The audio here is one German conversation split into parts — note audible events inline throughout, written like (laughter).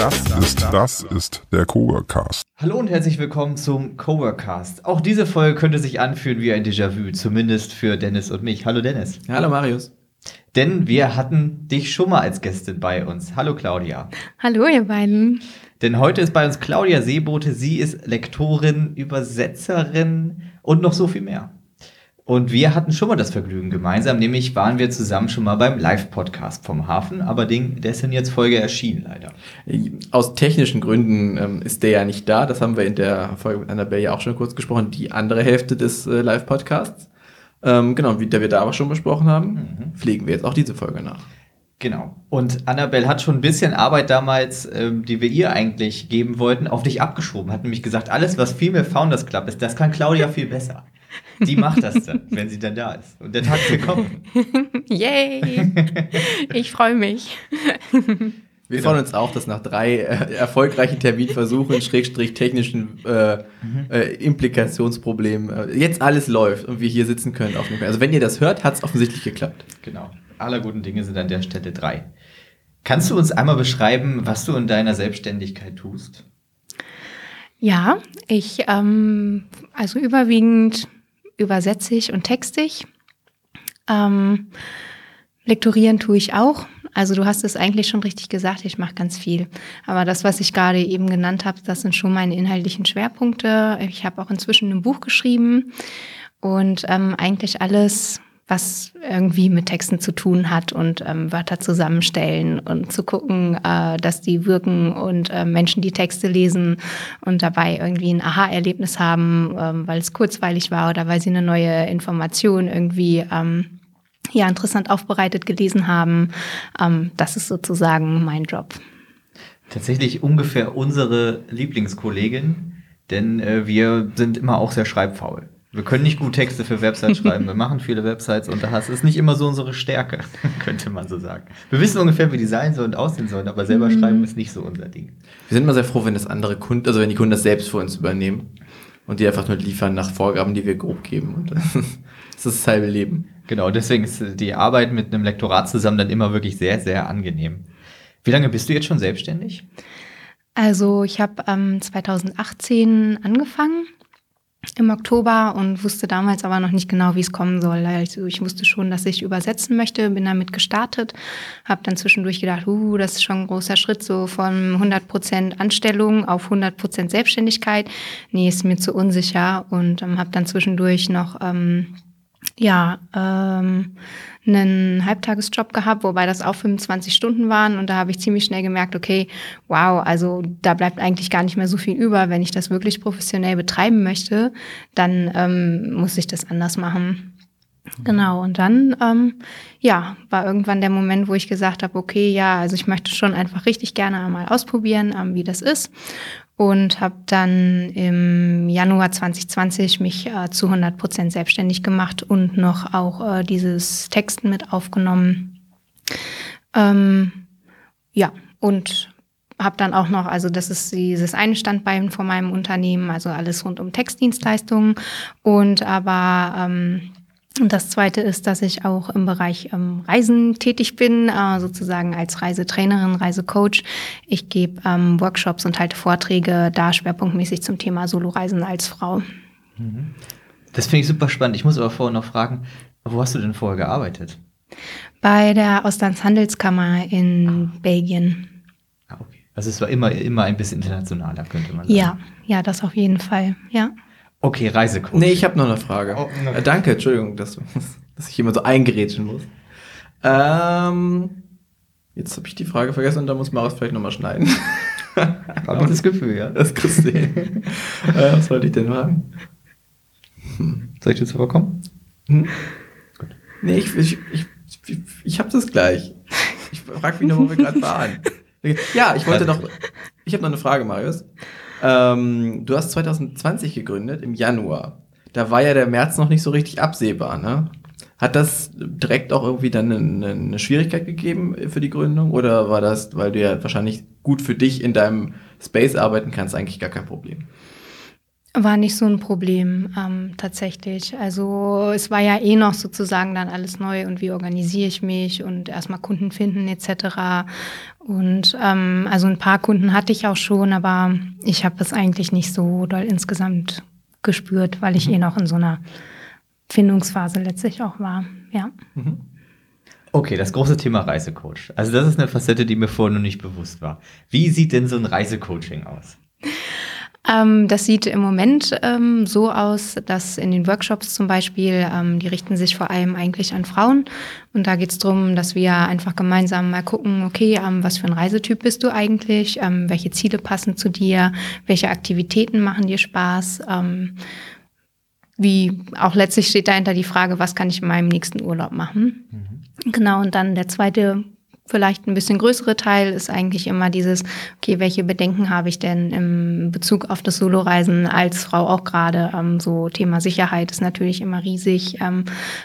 ist, das ist der Coworkcast. Hallo und herzlich willkommen zum Coworkcast. Auch diese Folge könnte sich anfühlen wie ein Déjà-vu, zumindest für Dennis und mich. Hallo Dennis. Hallo Marius. Denn wir hatten dich schon mal als Gästin bei uns. Hallo Claudia. Hallo ihr beiden. Denn heute ist bei uns Claudia Seebote. Sie ist Lektorin, Übersetzerin und noch so viel mehr. Und wir hatten schon mal das Vergnügen gemeinsam, nämlich waren wir zusammen schon mal beim Live-Podcast vom Hafen, aber den, der ist in jetzt Folge erschienen, leider. Aus technischen Gründen ähm, ist der ja nicht da. Das haben wir in der Folge mit Annabelle ja auch schon kurz gesprochen. Die andere Hälfte des äh, Live-Podcasts. Ähm, genau, wie der wir da aber schon besprochen haben, mhm. pflegen wir jetzt auch diese Folge nach. Genau. Und Annabelle hat schon ein bisschen Arbeit damals, ähm, die wir ihr eigentlich geben wollten, auf dich abgeschoben. Hat nämlich gesagt, alles, was Female Founders Club ist, das kann Claudia viel besser. Die macht das dann, wenn sie dann da ist. Und der Tag wird kommen. Yay! Ich freue mich. Wir genau. freuen uns auch, dass nach drei äh, erfolgreichen Terminversuchen, (laughs) Schrägstrich technischen äh, mhm. äh, Implikationsproblemen, äh, jetzt alles läuft und wir hier sitzen können. Auf also wenn ihr das hört, hat es offensichtlich geklappt. Genau. Aller guten Dinge sind an der Stelle drei. Kannst du uns einmal beschreiben, was du in deiner Selbstständigkeit tust? Ja, ich, ähm, also überwiegend übersetze ich und texte ich. Ähm, lektorieren tue ich auch. Also du hast es eigentlich schon richtig gesagt, ich mache ganz viel. Aber das, was ich gerade eben genannt habe, das sind schon meine inhaltlichen Schwerpunkte. Ich habe auch inzwischen ein Buch geschrieben und ähm, eigentlich alles, was irgendwie mit Texten zu tun hat und ähm, Wörter zusammenstellen und zu gucken, äh, dass die wirken und äh, Menschen die Texte lesen und dabei irgendwie ein Aha-Erlebnis haben, ähm, weil es kurzweilig war oder weil sie eine neue Information irgendwie ähm, ja interessant aufbereitet gelesen haben. Ähm, das ist sozusagen mein Job. Tatsächlich ungefähr unsere Lieblingskollegin, denn äh, wir sind immer auch sehr schreibfaul. Wir können nicht gut Texte für Websites schreiben. Wir machen viele Websites und das ist nicht immer so unsere Stärke, (laughs) könnte man so sagen. Wir wissen ungefähr, wie die sein sollen und aussehen sollen, aber selber mhm. schreiben ist nicht so unser Ding. Wir sind immer sehr froh, wenn das andere Kunden, also wenn die Kunden das selbst für uns übernehmen und die einfach nur liefern nach Vorgaben, die wir grob geben. Und das ist das halbe Leben. Genau, deswegen ist die Arbeit mit einem Lektorat zusammen dann immer wirklich sehr, sehr angenehm. Wie lange bist du jetzt schon selbstständig? Also ich habe ähm, 2018 angefangen im Oktober und wusste damals aber noch nicht genau, wie es kommen soll. Also ich wusste schon, dass ich übersetzen möchte, bin damit gestartet, habe dann zwischendurch gedacht, uh, das ist schon ein großer Schritt, so von 100% Anstellung auf 100% Selbstständigkeit. Nee, ist mir zu unsicher und ähm, habe dann zwischendurch noch ähm, ja, ähm, einen Halbtagesjob gehabt, wobei das auch 25 Stunden waren. Und da habe ich ziemlich schnell gemerkt, okay, wow, also da bleibt eigentlich gar nicht mehr so viel über. Wenn ich das wirklich professionell betreiben möchte, dann ähm, muss ich das anders machen. Genau, und dann, ähm, ja, war irgendwann der Moment, wo ich gesagt habe, okay, ja, also ich möchte schon einfach richtig gerne einmal ausprobieren, ähm, wie das ist und habe dann im Januar 2020 mich äh, zu 100 Prozent selbstständig gemacht und noch auch äh, dieses Texten mit aufgenommen. Ähm, ja, und habe dann auch noch, also das ist dieses eine Standbein von meinem Unternehmen, also alles rund um Textdienstleistungen und aber ähm, und das Zweite ist, dass ich auch im Bereich ähm, Reisen tätig bin, äh, sozusagen als Reisetrainerin, Reisecoach. Ich gebe ähm, Workshops und halte Vorträge, da schwerpunktmäßig zum Thema Soloreisen als Frau. Mhm. Das finde ich super spannend. Ich muss aber vorher noch fragen, wo hast du denn vorher gearbeitet? Bei der Auslandshandelskammer in ah. Belgien. Ah, okay. Also es war immer, immer ein bisschen internationaler, könnte man sagen. Ja, ja, das auf jeden Fall, ja. Okay, Reisecoach. Nee, ich habe noch eine Frage. Oh, äh, danke, Entschuldigung, dass, (laughs) dass ich immer so eingerätschen muss. Ähm, jetzt habe ich die Frage vergessen und da muss Marius vielleicht nochmal schneiden. (laughs) Habe ich das Gefühl, ja. Das kriegst du (laughs) äh, Was wollte ich denn machen? Hm. Soll ich dir zuvor kommen? Hm? Gut. Nee, ich, ich, ich, ich, ich habe das gleich. Ich frage mich noch, wo wir gerade waren. Ja, ich wollte noch. Ich habe noch eine Frage, Marius. Ähm, du hast 2020 gegründet, im Januar. Da war ja der März noch nicht so richtig absehbar, ne? Hat das direkt auch irgendwie dann eine, eine Schwierigkeit gegeben für die Gründung? Oder war das, weil du ja wahrscheinlich gut für dich in deinem Space arbeiten kannst, eigentlich gar kein Problem? War nicht so ein Problem ähm, tatsächlich. Also es war ja eh noch sozusagen dann alles neu und wie organisiere ich mich und erstmal Kunden finden etc. Und ähm, also ein paar Kunden hatte ich auch schon, aber ich habe es eigentlich nicht so doll insgesamt gespürt, weil ich mhm. eh noch in so einer Findungsphase letztlich auch war. Ja. Mhm. Okay, das große Thema Reisecoach. Also das ist eine Facette, die mir vorher noch nicht bewusst war. Wie sieht denn so ein Reisecoaching aus? Ähm, das sieht im Moment ähm, so aus, dass in den Workshops zum Beispiel, ähm, die richten sich vor allem eigentlich an Frauen. Und da geht es darum, dass wir einfach gemeinsam mal gucken, okay, ähm, was für ein Reisetyp bist du eigentlich? Ähm, welche Ziele passen zu dir? Welche Aktivitäten machen dir Spaß? Ähm, wie auch letztlich steht dahinter die Frage, was kann ich in meinem nächsten Urlaub machen? Mhm. Genau, und dann der zweite vielleicht ein bisschen größere Teil ist eigentlich immer dieses, okay, welche Bedenken habe ich denn im Bezug auf das Soloreisen als Frau auch gerade? Ähm, so Thema Sicherheit ist natürlich immer riesig, ähm,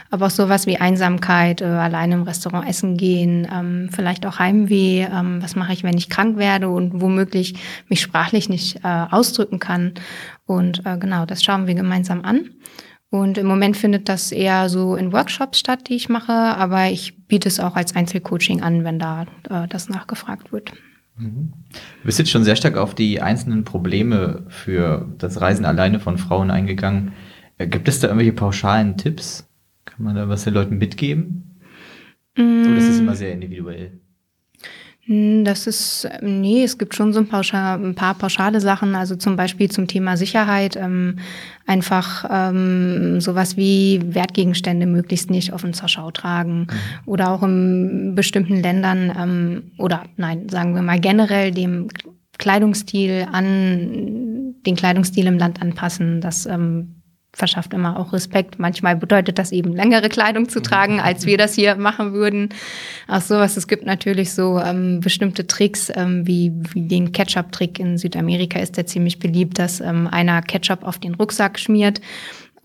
aber auch sowas wie Einsamkeit, äh, alleine im Restaurant essen gehen, ähm, vielleicht auch Heimweh, ähm, was mache ich, wenn ich krank werde und womöglich mich sprachlich nicht äh, ausdrücken kann. Und äh, genau, das schauen wir gemeinsam an. Und im Moment findet das eher so in Workshops statt, die ich mache, aber ich biete es auch als Einzelcoaching an, wenn da äh, das nachgefragt wird. Mhm. Du bist jetzt schon sehr stark auf die einzelnen Probleme für das Reisen alleine von Frauen eingegangen. Äh, gibt es da irgendwelche pauschalen Tipps? Kann man da was den Leuten mitgeben? Mm. Oder ist es immer sehr individuell? Hm, das ist, nee, es gibt schon so ein, pauschal, ein paar pauschale Sachen, also zum Beispiel zum Thema Sicherheit, ähm, einfach ähm, sowas wie Wertgegenstände möglichst nicht offen zur Schau tragen mhm. oder auch in bestimmten Ländern ähm, oder nein, sagen wir mal generell dem Kleidungsstil an den Kleidungsstil im Land anpassen, dass ähm, verschafft immer auch Respekt. Manchmal bedeutet das eben längere Kleidung zu tragen, als wir das hier machen würden. Auch sowas. Es gibt natürlich so ähm, bestimmte Tricks, ähm, wie, wie den Ketchup-Trick in Südamerika ist der ziemlich beliebt, dass ähm, einer Ketchup auf den Rucksack schmiert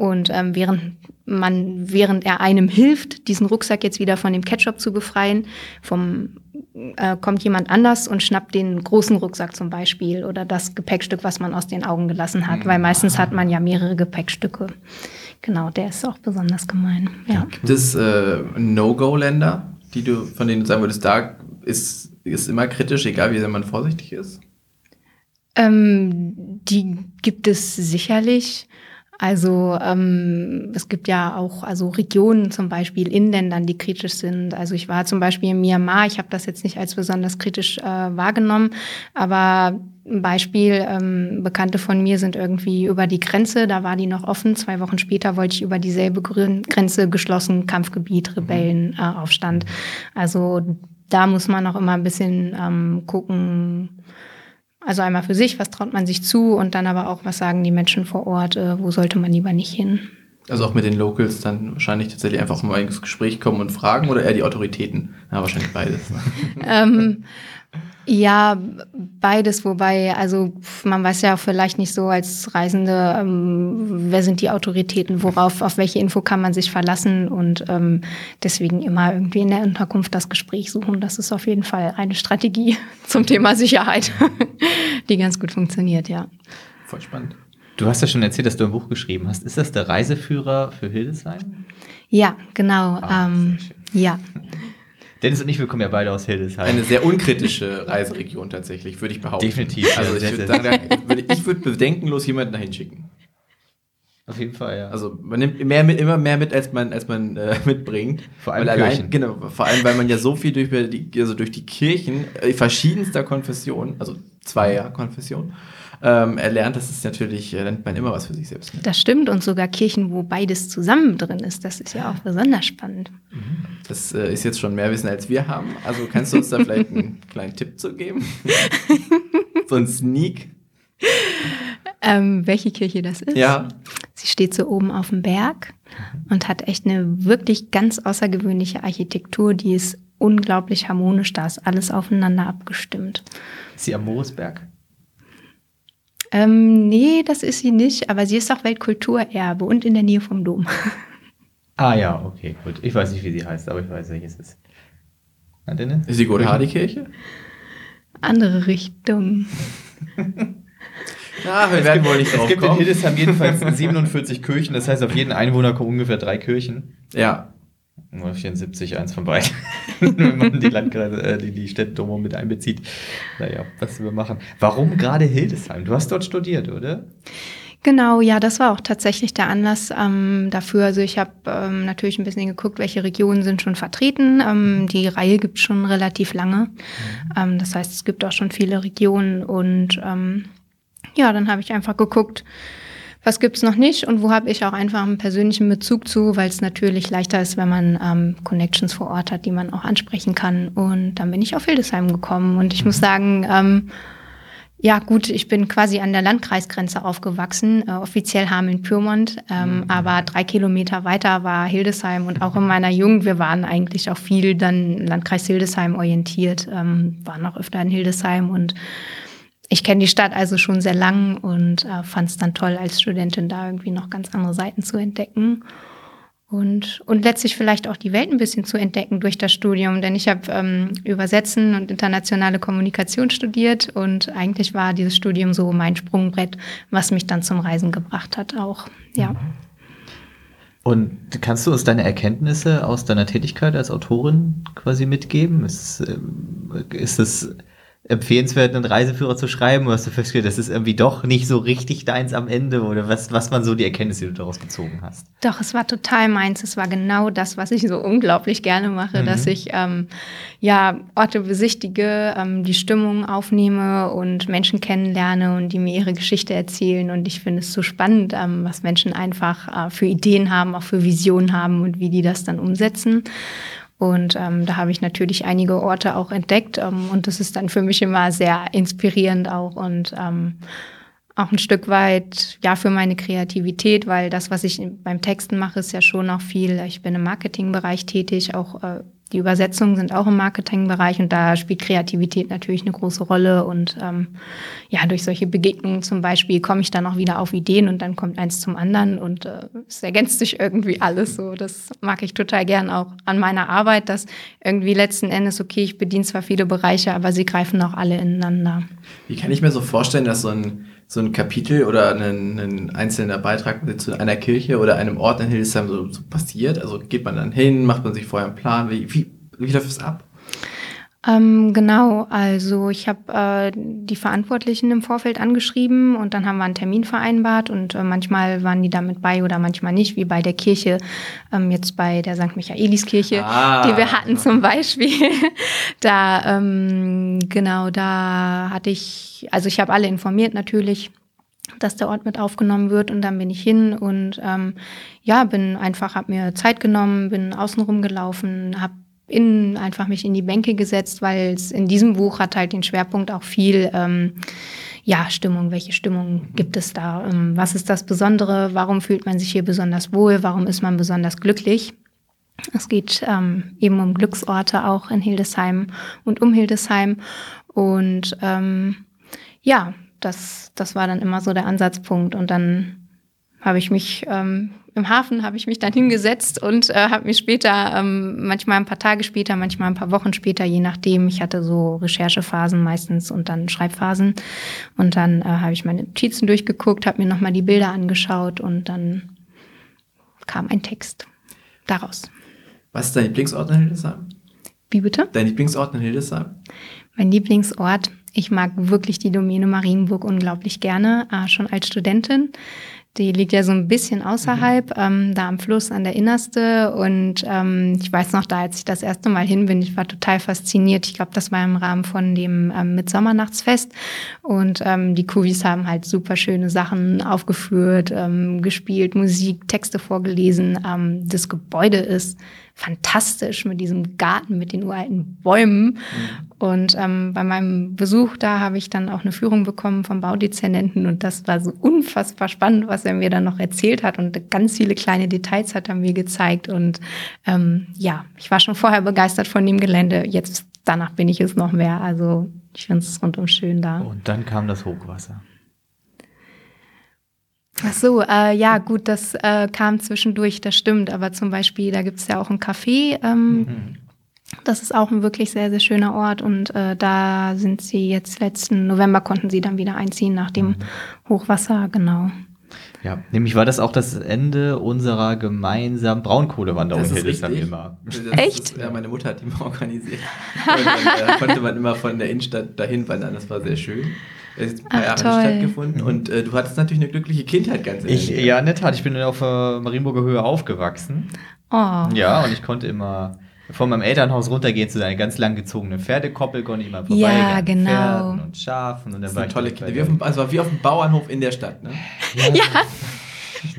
und ähm, während man, während er einem hilft, diesen Rucksack jetzt wieder von dem Ketchup zu befreien, vom, äh, kommt jemand anders und schnappt den großen Rucksack zum Beispiel oder das Gepäckstück, was man aus den Augen gelassen hat, weil meistens hat man ja mehrere Gepäckstücke. Genau, der ist auch besonders gemein. Ja. Gibt es äh, No-Go-Länder, die du, von denen du sagen würdest, da ist, ist immer kritisch, egal wie sehr man vorsichtig ist? Ähm, die gibt es sicherlich. Also ähm, es gibt ja auch also Regionen zum Beispiel in Ländern, die kritisch sind. Also ich war zum Beispiel in Myanmar, ich habe das jetzt nicht als besonders kritisch äh, wahrgenommen, aber ein Beispiel, ähm, Bekannte von mir sind irgendwie über die Grenze, da war die noch offen. Zwei Wochen später wollte ich über dieselbe Grenze geschlossen, Kampfgebiet, Rebellen, äh, Aufstand. Also da muss man auch immer ein bisschen ähm, gucken, also einmal für sich, was traut man sich zu und dann aber auch, was sagen die Menschen vor Ort, äh, wo sollte man lieber nicht hin. Also auch mit den Locals dann wahrscheinlich tatsächlich einfach mal ins Gespräch kommen und fragen oder eher die Autoritäten? Ja, wahrscheinlich beides. (laughs) ähm, ja, beides, wobei, also man weiß ja vielleicht nicht so als Reisende, ähm, wer sind die Autoritäten, worauf, auf welche Info kann man sich verlassen und ähm, deswegen immer irgendwie in der Unterkunft das Gespräch suchen. Das ist auf jeden Fall eine Strategie (laughs) zum Thema Sicherheit, (laughs) die ganz gut funktioniert, ja. Voll spannend. Du hast ja schon erzählt, dass du ein Buch geschrieben hast. Ist das der Reiseführer für Hildesheim? Ja, genau. Ah, ähm, ja. (laughs) Dennis und ich, wir kommen ja beide aus Hildesheim. Eine sehr unkritische Reiseregion tatsächlich, würde ich behaupten. Definitiv. Also ich würde sagen, ich würde bedenkenlos jemanden dahin schicken. Auf jeden Fall, ja. Also man nimmt mehr mit, immer mehr mit, als man, als man äh, (laughs) mitbringt. Vor allem weil allein, genau, vor allem, weil man ja so viel durch die, also durch die Kirchen äh, verschiedenster Konfessionen, also zweier Konfessionen, ähm, erlernt, das ist natürlich, äh, lernt man immer was für sich selbst. Ne? Das stimmt und sogar Kirchen, wo beides zusammen drin ist, das ist ja auch besonders spannend. Mhm. Das äh, ist jetzt schon mehr Wissen, als wir haben. Also kannst du uns da vielleicht einen (laughs) kleinen Tipp zu geben? (laughs) so ein Sneak? Ähm, welche Kirche das ist? Ja. Sie steht so oben auf dem Berg und hat echt eine wirklich ganz außergewöhnliche Architektur, die ist unglaublich harmonisch, da ist alles aufeinander abgestimmt. Ist sie am Moosberg? Ähm, nee, das ist sie nicht, aber sie ist auch Weltkulturerbe und in der Nähe vom Dom. (laughs) Ah ja, okay, gut. Ich weiß nicht, wie sie heißt, aber ich weiß, welches es ist. Dennis? Ist die Gotthardikirche? Andere Richtung. (laughs) Ja, wir Es werden gibt, wohl nicht es drauf gibt in kommen. Hildesheim jedenfalls (laughs) 47 Kirchen, das heißt, auf jeden Einwohner kommen ungefähr drei Kirchen. Ja. Nur 74, eins von beiden. (laughs) Wenn man die Landkreise, äh, die, die Städte mit einbezieht. Naja, was wir machen. Warum gerade Hildesheim? Du hast dort studiert, oder? Genau, ja, das war auch tatsächlich der Anlass ähm, dafür. Also ich habe ähm, natürlich ein bisschen geguckt, welche Regionen sind schon vertreten. Ähm, die Reihe gibt es schon relativ lange. Ähm, das heißt, es gibt auch schon viele Regionen und ähm, ja, dann habe ich einfach geguckt, was gibt's noch nicht und wo habe ich auch einfach einen persönlichen Bezug zu, weil es natürlich leichter ist, wenn man ähm, Connections vor Ort hat, die man auch ansprechen kann. Und dann bin ich auf Hildesheim gekommen und ich muss sagen, ähm, ja, gut, ich bin quasi an der Landkreisgrenze aufgewachsen, äh, offiziell Hameln-Pyrmont, ähm, aber drei Kilometer weiter war Hildesheim und auch in meiner Jugend, wir waren eigentlich auch viel dann Landkreis Hildesheim orientiert, ähm, waren auch öfter in Hildesheim und ich kenne die Stadt also schon sehr lang und äh, fand es dann toll, als Studentin da irgendwie noch ganz andere Seiten zu entdecken. Und, und letztlich vielleicht auch die Welt ein bisschen zu entdecken durch das Studium. Denn ich habe ähm, Übersetzen und internationale Kommunikation studiert und eigentlich war dieses Studium so mein Sprungbrett, was mich dann zum Reisen gebracht hat auch. Ja. Und kannst du uns deine Erkenntnisse aus deiner Tätigkeit als Autorin quasi mitgeben? Ist, ähm, ist es empfehlenswert, einen Reiseführer zu schreiben? Oder hast du festgestellt, das ist irgendwie doch nicht so richtig deins am Ende? Oder was, was waren so die Erkenntnisse, die du daraus gezogen hast? Doch, es war total meins. Es war genau das, was ich so unglaublich gerne mache, Mhm. dass ich ähm, ja Orte besichtige, ähm, die Stimmung aufnehme und Menschen kennenlerne und die mir ihre Geschichte erzählen. Und ich finde es so spannend, ähm, was Menschen einfach äh, für Ideen haben, auch für Visionen haben und wie die das dann umsetzen. Und ähm, da habe ich natürlich einige Orte auch entdeckt. Ähm, und das ist dann für mich immer sehr inspirierend auch und ähm, auch ein Stück weit ja für meine Kreativität, weil das, was ich beim Texten mache, ist ja schon auch viel. Ich bin im Marketingbereich tätig, auch äh, die Übersetzungen sind auch im Marketingbereich und da spielt Kreativität natürlich eine große Rolle. Und ähm, ja, durch solche Begegnungen zum Beispiel komme ich dann auch wieder auf Ideen und dann kommt eins zum anderen und äh, es ergänzt sich irgendwie alles so. Das mag ich total gern auch an meiner Arbeit, dass irgendwie letzten Endes, okay, ich bediene zwar viele Bereiche, aber sie greifen auch alle ineinander. Wie kann ich mir so vorstellen, dass so ein, so ein Kapitel oder ein, ein einzelner Beitrag zu einer Kirche oder einem Ort in Hildesheim so, so passiert? Also geht man dann hin, macht man sich vorher einen Plan? Wie, wie, wie läuft es ab? Ähm, genau, also ich habe äh, die Verantwortlichen im Vorfeld angeschrieben und dann haben wir einen Termin vereinbart und äh, manchmal waren die damit bei oder manchmal nicht, wie bei der Kirche, ähm, jetzt bei der St. Michaeliskirche, Ah. die wir hatten zum Beispiel. (laughs) da, ähm, genau, da hatte ich, also ich habe alle informiert natürlich dass der Ort mit aufgenommen wird und dann bin ich hin und ähm, ja, bin einfach, habe mir Zeit genommen, bin außen rumgelaufen, habe innen einfach mich in die Bänke gesetzt, weil es in diesem Buch hat halt den Schwerpunkt auch viel ähm, ja, Stimmung, welche Stimmung gibt es da? Ähm, was ist das Besondere? Warum fühlt man sich hier besonders wohl? Warum ist man besonders glücklich? Es geht ähm, eben um Glücksorte auch in Hildesheim und um Hildesheim. Und ähm, ja, das, das war dann immer so der Ansatzpunkt. Und dann habe ich mich ähm, im Hafen habe ich mich dann hingesetzt und äh, habe mich später, ähm, manchmal ein paar Tage später, manchmal ein paar Wochen später, je nachdem, ich hatte so Recherchephasen meistens und dann Schreibphasen. Und dann äh, habe ich meine Notizen durchgeguckt, habe mir nochmal die Bilder angeschaut und dann kam ein Text daraus. Was ist dein Lieblingsort in Hildesheim? Wie bitte? Dein Lieblingsort in Hildesheim? Mein Lieblingsort. Ich mag wirklich die Domäne Marienburg unglaublich gerne, äh, schon als Studentin. Die liegt ja so ein bisschen außerhalb, ähm, da am Fluss an der Innerste. Und ähm, ich weiß noch, da als ich das erste Mal hin bin, ich war total fasziniert. Ich glaube, das war im Rahmen von dem ähm, Mitsommernachtsfest. Und ähm, die Kuvis haben halt super schöne Sachen aufgeführt, ähm, gespielt, Musik, Texte vorgelesen. Ähm, das Gebäude ist fantastisch mit diesem Garten, mit den uralten Bäumen. Und ähm, bei meinem Besuch da habe ich dann auch eine Führung bekommen vom Baudezernenten und das war so unfassbar spannend, was er mir dann noch erzählt hat und ganz viele kleine Details hat er mir gezeigt und ähm, ja, ich war schon vorher begeistert von dem Gelände. Jetzt danach bin ich es noch mehr. Also ich finde es rundum schön da. Und dann kam das Hochwasser. Ach so, äh, ja, gut, das äh, kam zwischendurch, das stimmt. Aber zum Beispiel, da gibt es ja auch ein Café. Ähm, mhm. Das ist auch ein wirklich sehr, sehr schöner Ort. Und äh, da sind sie jetzt letzten November konnten sie dann wieder einziehen nach dem mhm. Hochwasser, genau. Ja, nämlich war das auch das Ende unserer gemeinsamen Braunkohlewanderung in Hildesheim immer. Das Echt? Ist, ja, meine Mutter hat die mal organisiert. Und dann äh, konnte man immer von der Innenstadt dahin wandern, das war sehr schön. Es ist ein paar Ach, Jahre stattgefunden und äh, du hattest natürlich eine glückliche Kindheit ganz ich, Ja, in der Tat. Ich bin auf der Marienburger Höhe aufgewachsen. Oh. Ja, und ich konnte immer von meinem Elternhaus runtergehen zu einer ganz lang gezogenen Pferdekoppel, konnte ich immer vorbei. Ja, genau. Pferden und Schafen. Und dann das war eine tolle Kindheit. Wie auf dem, also wie auf dem Bauernhof in der Stadt, ne? Ja. ja. (laughs)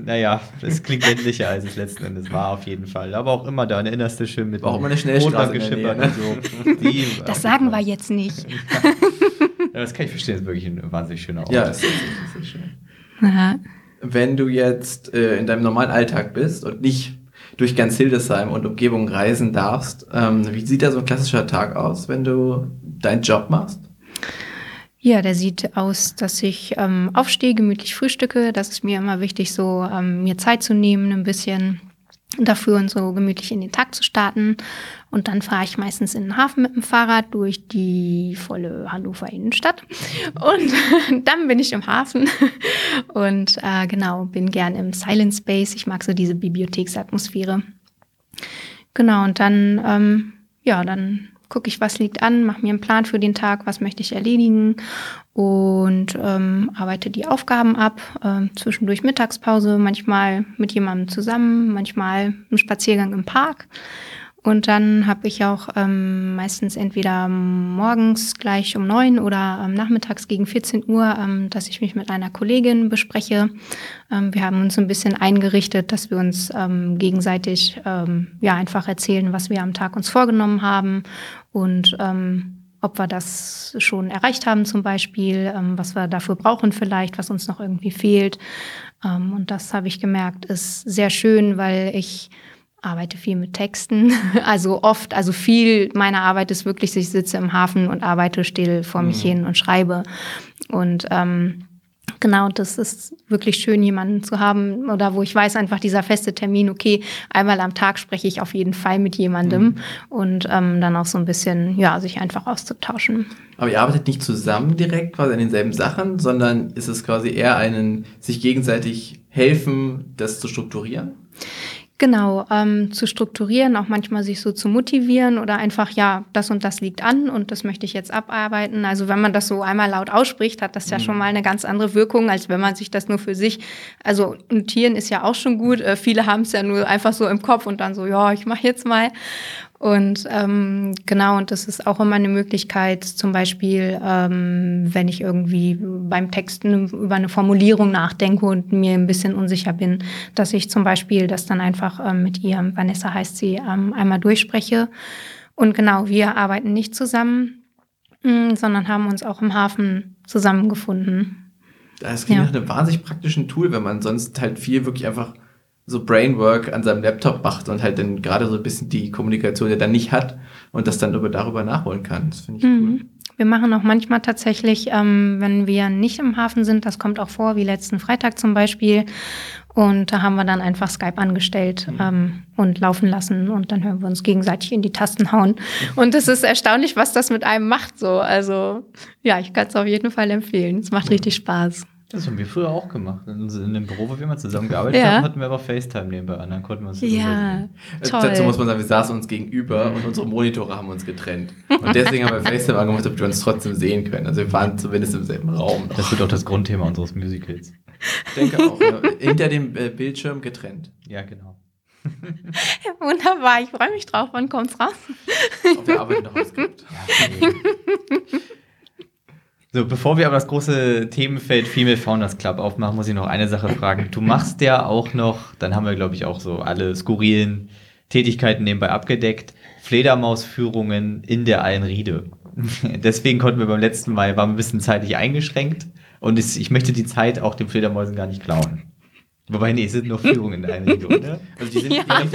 Naja, es klingt ländlicher, als es letzten Endes war, auf jeden Fall. Aber auch immer da, eine innerste schön mit auch immer eine Schnellstraße ne? und so. Die, das sagen wir jetzt nicht. ja, (laughs) das kann ich verstehen, das ist wirklich ein wahnsinnig schöner Ort. Ja, das ist, das ist schön. Aha. Wenn du jetzt äh, in deinem normalen Alltag bist und nicht durch ganz Hildesheim und Umgebung reisen darfst. Ähm, wie sieht da so ein klassischer Tag aus, wenn du deinen Job machst? Ja, der sieht aus, dass ich ähm, aufstehe, gemütlich frühstücke. Das ist mir immer wichtig, so ähm, mir Zeit zu nehmen, ein bisschen dafür und so gemütlich in den Tag zu starten. Und dann fahre ich meistens in den Hafen mit dem Fahrrad durch die volle Hannover Innenstadt. Und (laughs) dann bin ich im Hafen und äh, genau, bin gern im Silent Space. Ich mag so diese Bibliotheksatmosphäre. Genau, und dann, ähm, ja, dann gucke ich, was liegt an, mache mir einen Plan für den Tag, was möchte ich erledigen und ähm, arbeite die Aufgaben ab. Ähm, zwischendurch Mittagspause, manchmal mit jemandem zusammen, manchmal einen Spaziergang im Park. Und dann habe ich auch ähm, meistens entweder morgens gleich um neun oder ähm, nachmittags gegen 14 Uhr, ähm, dass ich mich mit einer Kollegin bespreche. Ähm, wir haben uns ein bisschen eingerichtet, dass wir uns ähm, gegenseitig ähm, ja einfach erzählen, was wir am Tag uns vorgenommen haben und ähm, ob wir das schon erreicht haben zum Beispiel, ähm, was wir dafür brauchen vielleicht, was uns noch irgendwie fehlt. Ähm, und das habe ich gemerkt, ist sehr schön, weil ich arbeite viel mit Texten. (laughs) Also oft, also viel meiner Arbeit ist wirklich, ich sitze im Hafen und arbeite still vor mich mhm. hin und schreibe. Und ähm, genau, das ist wirklich schön, jemanden zu haben oder wo ich weiß einfach dieser feste Termin, okay, einmal am Tag spreche ich auf jeden Fall mit jemandem mhm. und ähm, dann auch so ein bisschen, ja, sich einfach auszutauschen. Aber ihr arbeitet nicht zusammen direkt quasi an denselben Sachen, sondern ist es quasi eher einen sich gegenseitig helfen, das zu strukturieren? Genau, ähm, zu strukturieren, auch manchmal sich so zu motivieren oder einfach, ja, das und das liegt an und das möchte ich jetzt abarbeiten. Also wenn man das so einmal laut ausspricht, hat das ja mhm. schon mal eine ganz andere Wirkung, als wenn man sich das nur für sich, also notieren ist ja auch schon gut. Äh, viele haben es ja nur einfach so im Kopf und dann so, ja, ich mache jetzt mal. Und ähm, genau, und das ist auch immer eine Möglichkeit, zum Beispiel, ähm, wenn ich irgendwie beim Texten über eine Formulierung nachdenke und mir ein bisschen unsicher bin, dass ich zum Beispiel das dann einfach ähm, mit ihr, Vanessa heißt sie, ähm, einmal durchspreche. Und genau, wir arbeiten nicht zusammen, mh, mm, sondern haben uns auch im Hafen zusammengefunden. Das klingt ja. nach einem wahnsinnig praktischen Tool, wenn man sonst halt viel wirklich einfach so Brainwork an seinem Laptop macht und halt dann gerade so ein bisschen die Kommunikation, die er dann nicht hat und das dann über, darüber nachholen kann. Das finde ich mhm. cool. Wir machen auch manchmal tatsächlich, ähm, wenn wir nicht im Hafen sind, das kommt auch vor, wie letzten Freitag zum Beispiel. Und da haben wir dann einfach Skype angestellt mhm. ähm, und laufen lassen und dann hören wir uns gegenseitig in die Tasten hauen. Und es ist erstaunlich, was das mit einem macht. So, also ja, ich kann es auf jeden Fall empfehlen. Es macht richtig Spaß. Das haben wir früher auch gemacht. In, dem Büro, wo wir mal zusammengearbeitet ja. haben, hatten wir aber FaceTime nebenbei an. Dann konnten wir uns Ja, toll. Dazu muss man sagen, wir saßen uns gegenüber und unsere Monitore haben uns getrennt. Und deswegen haben wir FaceTime angemacht, ob wir uns trotzdem sehen können. Also wir waren zumindest im selben Raum. Noch. Das wird auch das Grundthema unseres Musicals. Ich denke auch. Hinter dem äh, Bildschirm getrennt. Ja, genau. Ja, (laughs) wunderbar, ich freue mich drauf. Wann kommt's raus? Auf der Arbeit noch was gibt. Ja, okay. So, bevor wir aber das große Themenfeld Female Founders Club aufmachen, muss ich noch eine Sache fragen. Du machst ja auch noch, dann haben wir, glaube ich, auch so alle skurrilen Tätigkeiten nebenbei abgedeckt, Fledermausführungen in der Allenriede. (laughs) Deswegen konnten wir beim letzten Mal, waren wir ein bisschen zeitlich eingeschränkt und ich möchte die Zeit auch den Fledermäusen gar nicht klauen. Wobei, nee, es sind noch Führungen in der Einriede, oder? Also die sind, Ja. die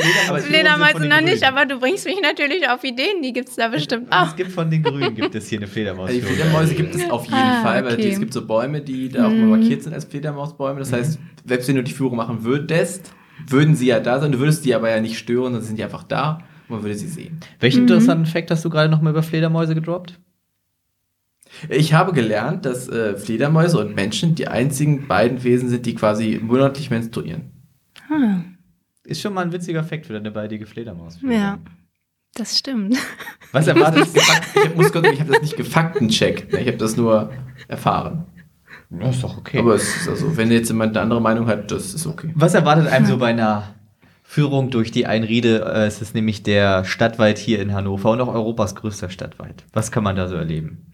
Fledermäuse- noch nicht, aber du bringst mich natürlich auf Ideen, die gibt es da bestimmt auch. Es gibt von den Grünen gibt es hier eine Fledermaus. Also die Fledermäuse gibt es auf jeden Ah, Fall, weil okay. es gibt so Bäume, die da auch mal markiert sind als Fledermausbäume. Das heißt, selbst wenn du die Führung machen würdest, würden sie ja da sein. Du würdest die aber ja nicht stören, dann sind die einfach da und man würde sie sehen. Welchen interessanten Fact hast du gerade noch mal über Fledermäuse gedroppt? Ich habe gelernt, dass äh, Fledermäuse und Menschen die einzigen beiden Wesen sind, die quasi monatlich menstruieren. Ah, Ist schon mal ein witziger Fact für deine baldige Fledermaus. ja, das stimmt. Was erwartet (laughs) Ich hab, muss kurz, ich habe das nicht gefaktencheckt, ne? ich habe das nur erfahren. Das ist doch okay. Aber es ist also, wenn jetzt jemand eine andere Meinung hat, das ist okay. Was erwartet einem so bei einer Führung durch die Einriede? Äh, Es ist nämlich der Stadtwald hier in Hannover und auch Europas größter Stadtwald. Was kann man da so erleben?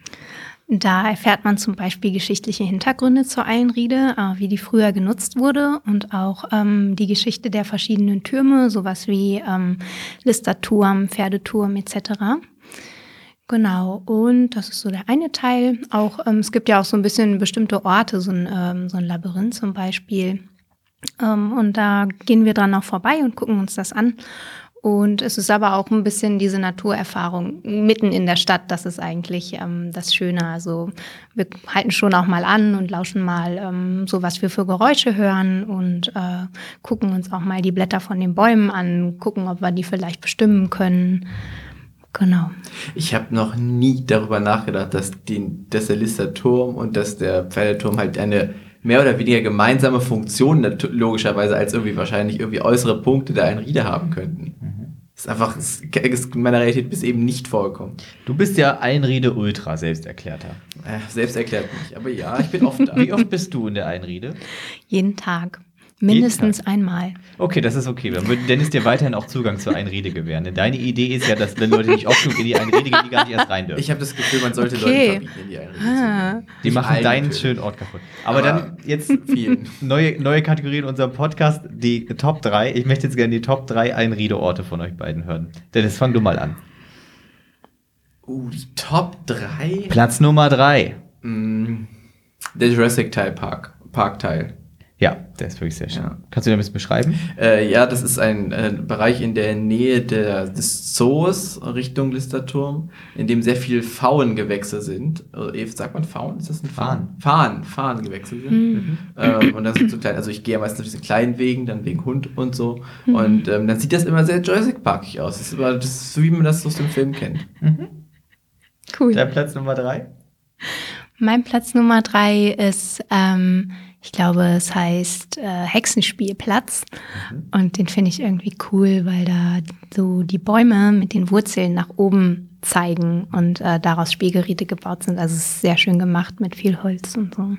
Da erfährt man zum Beispiel geschichtliche Hintergründe zur Eilenriede, äh, wie die früher genutzt wurde und auch ähm, die Geschichte der verschiedenen Türme, sowas wie ähm, Listerturm, Pferdeturm etc. Genau, und das ist so der eine Teil. Auch ähm, es gibt ja auch so ein bisschen bestimmte Orte, so ein, ähm, so ein Labyrinth zum Beispiel. Ähm, und da gehen wir dran auch vorbei und gucken uns das an. Und es ist aber auch ein bisschen diese Naturerfahrung mitten in der Stadt. Das ist eigentlich ähm, das Schöne. Also wir halten schon auch mal an und lauschen mal ähm, so, was wir für Geräusche hören und äh, gucken uns auch mal die Blätter von den Bäumen an, gucken, ob wir die vielleicht bestimmen können. Genau. Ich habe noch nie darüber nachgedacht, dass, die, dass der Listerturm und dass der Pferdeturm halt eine mehr oder weniger gemeinsame Funktion nat- logischerweise als irgendwie wahrscheinlich irgendwie äußere Punkte der Einriede haben könnten. Das ist einfach das ist in meiner Realität bis eben nicht vorgekommen. Du bist ja Einriede Ultra, selbsterklärter. Äh, selbst erklärt mich. Aber ja, ich bin oft da. Wie oft bist du in der Einriede? Jeden Tag. Mindestens einmal. Okay, das ist okay. Dann würde Dennis dir weiterhin auch Zugang zur Einriede gewähren. Denn deine Idee ist ja, dass wenn Leute nicht oft genug in die Einriede gehen, die gar nicht erst rein dürfen. Ich habe das Gefühl, man sollte Okay. Leute verbieten, in die Einriede zu Ah. gehen. die Nicht machen deinen natürlich. schönen Ort kaputt. Aber, Aber dann jetzt vielen. neue, neue Kategorie in unserem Podcast, die Top 3. Ich möchte jetzt gerne die Top 3 Einriedeorte von euch beiden hören. Dennis, fang du mal an. Uh, die Top 3? Platz Nummer 3. Mm, Der Jurassic Teil Park. Parkteil. Ja, der ist wirklich sehr schön. Ja. Kannst du dir ein bisschen beschreiben? Äh, ja, das ist ein äh, Bereich in der Nähe der, des Zoos Richtung Listerturm, in dem sehr viel Pfauengewächse sind. Eve, sagt man Pfauen? Ist das ein Fahren? Fahren, Fahrengewächse sind. Ähm, und das sind so klein, also ich gehe meistens auf diesen kleinen Wegen, dann wegen Hund und so. Und ähm, dann sieht das immer sehr Jurassic Parkig aus. Das ist, immer, das ist so, wie man das aus dem Film kennt. Cool. Der Platz Nummer 3? Mein Platz Nummer drei ist, ähm, ich glaube, es heißt äh, Hexenspielplatz. Und den finde ich irgendwie cool, weil da so die Bäume mit den Wurzeln nach oben zeigen und äh, daraus Spielgeräte gebaut sind. Also es ist sehr schön gemacht mit viel Holz und so.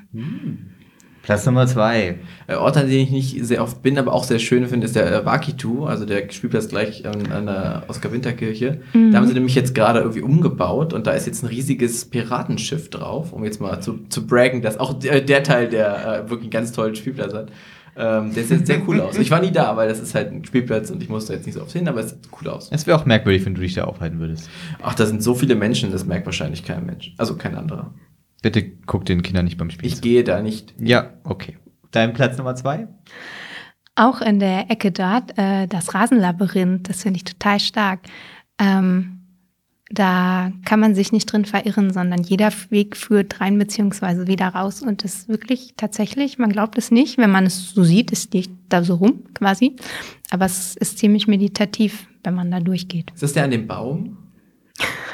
Platz Nummer 2. Äh, Ort, an dem ich nicht sehr oft bin, aber auch sehr schön finde, ist der äh, Wakitu, also der Spielplatz gleich an, an der Oskar-Winter-Kirche. Da haben sie nämlich jetzt gerade irgendwie umgebaut und da ist jetzt ein riesiges Piratenschiff drauf, um jetzt mal zu, zu braggen, dass auch der, der Teil, der äh, wirklich einen ganz tollen Spielplatz hat, ähm, der sieht sehr cool aus. Ich war nie da, weil das ist halt ein Spielplatz und ich musste jetzt nicht so oft hin, aber es sieht cool aus. Es wäre auch merkwürdig, wenn du dich da aufhalten würdest. Ach, da sind so viele Menschen, das merkt wahrscheinlich kein Mensch. Also kein anderer. Bitte guck den Kindern nicht beim Spiel Ich zu. gehe da nicht. Ja, okay. Dein Platz Nummer 2? Auch in der Ecke dort, äh, das Rasenlabyrinth, das finde ich total stark. Ähm, da kann man sich nicht drin verirren, sondern jeder Weg führt rein beziehungsweise wieder raus. Und das ist wirklich tatsächlich, man glaubt es nicht, wenn man es so sieht, es liegt da so rum quasi. Aber es ist ziemlich meditativ, wenn man da durchgeht. Ist das der an dem Baum?